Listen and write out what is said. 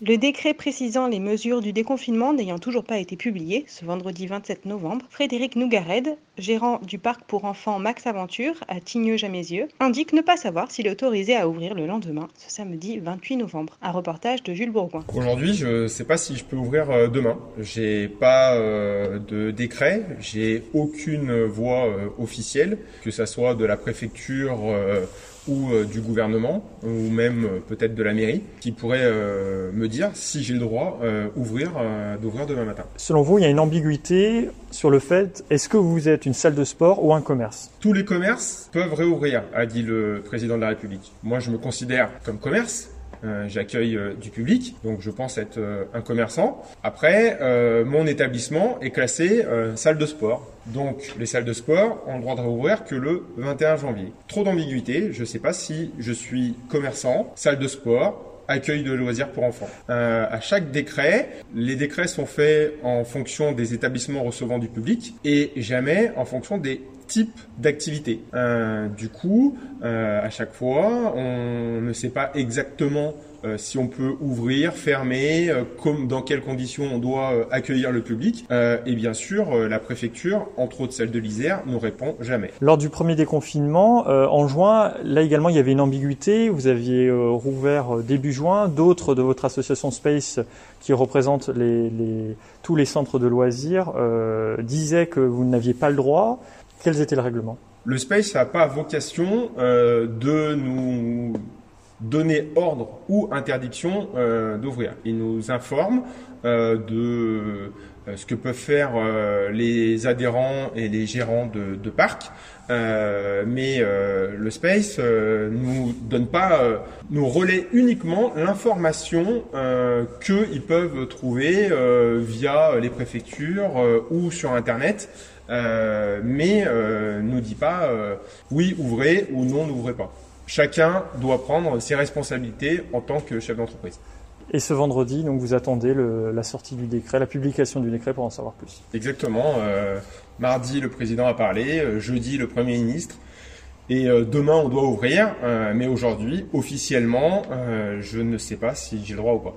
Le décret précisant les mesures du déconfinement n'ayant toujours pas été publié, ce vendredi 27 novembre, Frédéric Nougared, gérant du parc pour enfants Max Aventure à Tigneux-Jamézieux, indique ne pas savoir s'il est autorisé à ouvrir le lendemain, ce samedi 28 novembre. Un reportage de Jules Bourgoin. Aujourd'hui, je ne sais pas si je peux ouvrir euh, demain. J'ai pas euh, de décret, j'ai aucune voie euh, officielle, que ça soit de la préfecture ou euh, du gouvernement, ou même euh, peut-être de la mairie, qui pourrait euh, me dire si j'ai le droit ouvrir, d'ouvrir demain matin. Selon vous, il y a une ambiguïté sur le fait est-ce que vous êtes une salle de sport ou un commerce? Tous les commerces peuvent réouvrir, a dit le président de la République. Moi, je me considère comme commerce. Euh, J'accueille euh, du public, donc je pense être euh, un commerçant. Après, mon établissement est classé salle de sport. Donc les salles de sport ont le droit de réouvrir que le 21 janvier. Trop d'ambiguïté, je ne sais pas si je suis commerçant, salle de sport, accueil de loisirs pour enfants. Euh, à chaque décret, les décrets sont faits en fonction des établissements recevant du public et jamais en fonction des types d'activités. Euh, du coup, euh, à chaque fois, on ne sait pas exactement euh, si on peut ouvrir, fermer, euh, comme dans quelles conditions on doit euh, accueillir le public. Et bien sûr, la préfecture, entre autres celle de l'Isère, nous répond jamais. Lors du premier déconfinement, en juin, là également il y avait une ambiguïté. Vous aviez rouvert début juin. D'autres de votre association Space, qui représente les, les- tous les centres de loisirs, disaient que vous n'aviez pas le droit. Quels étaient les règlements Le Space n'a pas vocation euh, de nous donner ordre ou interdiction euh, d'ouvrir. Il nous informe euh, de euh, ce que peuvent faire les adhérents et les gérants de, de parcs, mais le Space nous donne pas, nous relaie uniquement l'information qu'ils peuvent trouver via les préfectures ou sur Internet. Mais euh, nous dit pas oui ouvrez ou non n'ouvrez pas. Chacun doit prendre ses responsabilités en tant que chef d'entreprise. Et ce vendredi, donc vous attendez le- la sortie du décret, la publication du décret pour en savoir plus. Exactement. euh, mardi le président a parlé, euh, jeudi le premier ministre. Et euh, demain on doit ouvrir, mais aujourd'hui officiellement je ne sais pas si j'ai le droit ou pas.